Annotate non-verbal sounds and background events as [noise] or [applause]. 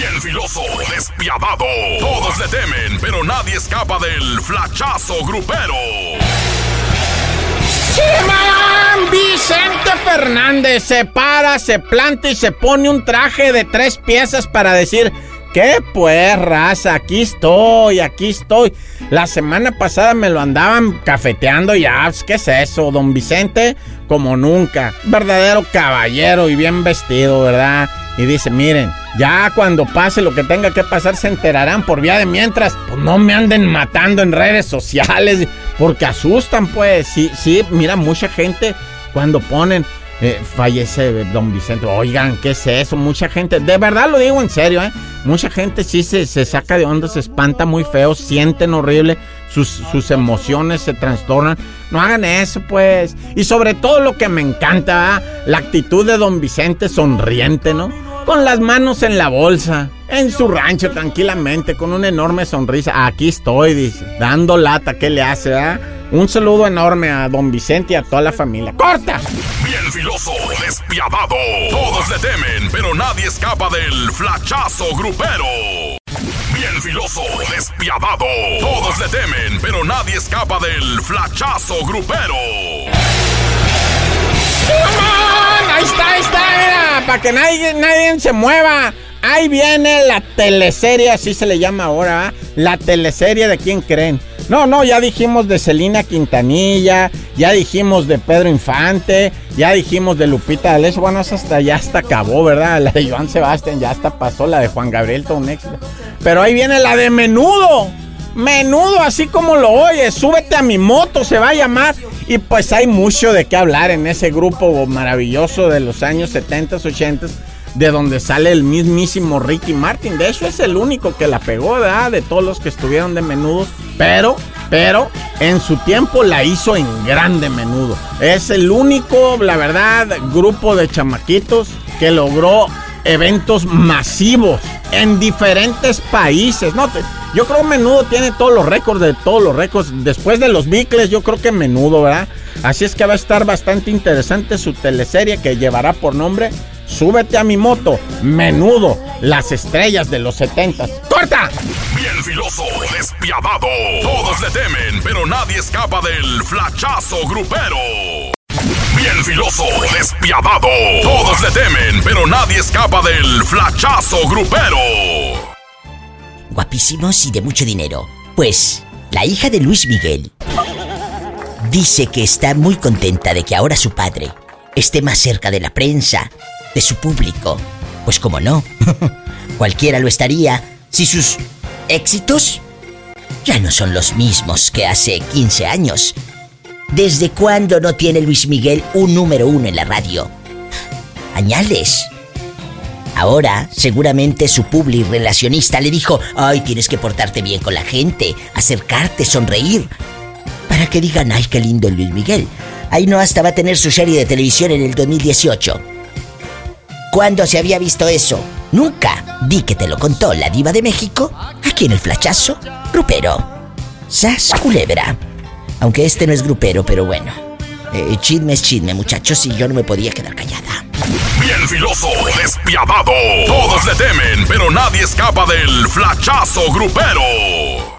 Bien filoso, despiadado. Todos le temen, pero nadie escapa del flachazo grupero. Vicente Fernández se para, se planta y se pone un traje de tres piezas para decir... ¿Qué pues, raza? Aquí estoy, aquí estoy. La semana pasada me lo andaban cafeteando ya. Pues, ¿Qué es eso, don Vicente? Como nunca. Verdadero caballero y bien vestido, ¿verdad? Y dice, miren, ya cuando pase lo que tenga que pasar se enterarán por vía de mientras. Pues no me anden matando en redes sociales. Porque asustan, pues. Sí, sí, mira, mucha gente cuando ponen... Eh, fallece don Vicente. Oigan, ¿qué es eso? Mucha gente, de verdad lo digo en serio, ¿eh? Mucha gente sí se, se saca de onda, se espanta muy feo, sienten horrible, sus, sus, emociones se trastornan. No hagan eso, pues. Y sobre todo lo que me encanta, ¿eh? la actitud de don Vicente sonriente, ¿no? Con las manos en la bolsa, en su rancho tranquilamente, con una enorme sonrisa. Aquí estoy, dice, dando lata, ¿qué le hace, ah? Un saludo enorme a don Vicente y a toda la familia. ¡Corta! Bien filoso, despiadado. Todos le temen, pero nadie escapa del flachazo grupero. Bien filoso, despiadado. Todos le temen, pero nadie escapa del flachazo grupero. Para que nadie, nadie se mueva. Ahí viene la teleserie, así se le llama ahora, la teleserie de quién creen. No, no, ya dijimos de Celina Quintanilla, ya dijimos de Pedro Infante, ya dijimos de Lupita D'Alessio, bueno, eso hasta ya hasta acabó, ¿verdad? La de Joan Sebastián ya hasta pasó, la de Juan Gabriel, éxito. Pero ahí viene la de Menudo. Menudo, así como lo oyes, súbete a mi moto, se va a llamar. Y pues hay mucho de qué hablar en ese grupo maravilloso de los años 70, 80 de donde sale el mismísimo Ricky Martin. De hecho, es el único que la pegó, ¿verdad? De todos los que estuvieron de menudo. Pero, pero, en su tiempo la hizo en grande menudo. Es el único, la verdad, grupo de chamaquitos que logró eventos masivos en diferentes países. No, yo creo Menudo tiene todos los récords de todos los récords. Después de los Bicles, yo creo que Menudo, ¿verdad? Así es que va a estar bastante interesante su teleserie que llevará por nombre Súbete a mi moto, menudo, las estrellas de los 70. ¡Corta! Bien filoso, despiadado. Todos le temen, pero nadie escapa del flachazo grupero. Filoso, despiadado. Todos le temen, pero nadie escapa del flachazo grupero. Guapísimos y de mucho dinero. Pues, la hija de Luis Miguel dice que está muy contenta de que ahora su padre esté más cerca de la prensa, de su público. Pues como no, [laughs] cualquiera lo estaría si sus éxitos ya no son los mismos que hace 15 años. ¿Desde cuándo no tiene Luis Miguel un número uno en la radio? Añales. Ahora, seguramente su publi relacionista le dijo, ay, tienes que portarte bien con la gente, acercarte, sonreír. Para que digan, ay, qué lindo Luis Miguel. Ahí no hasta va a tener su serie de televisión en el 2018. ¿Cuándo se había visto eso? Nunca. Di que te lo contó la diva de México, aquí en el flachazo, grupero. Sas culebra. Aunque este no es grupero, pero bueno. Eh, chisme es chisme, muchachos, y yo no me podía quedar callada. Bien filoso, despiadado. Todos le temen, pero nadie escapa del flachazo grupero.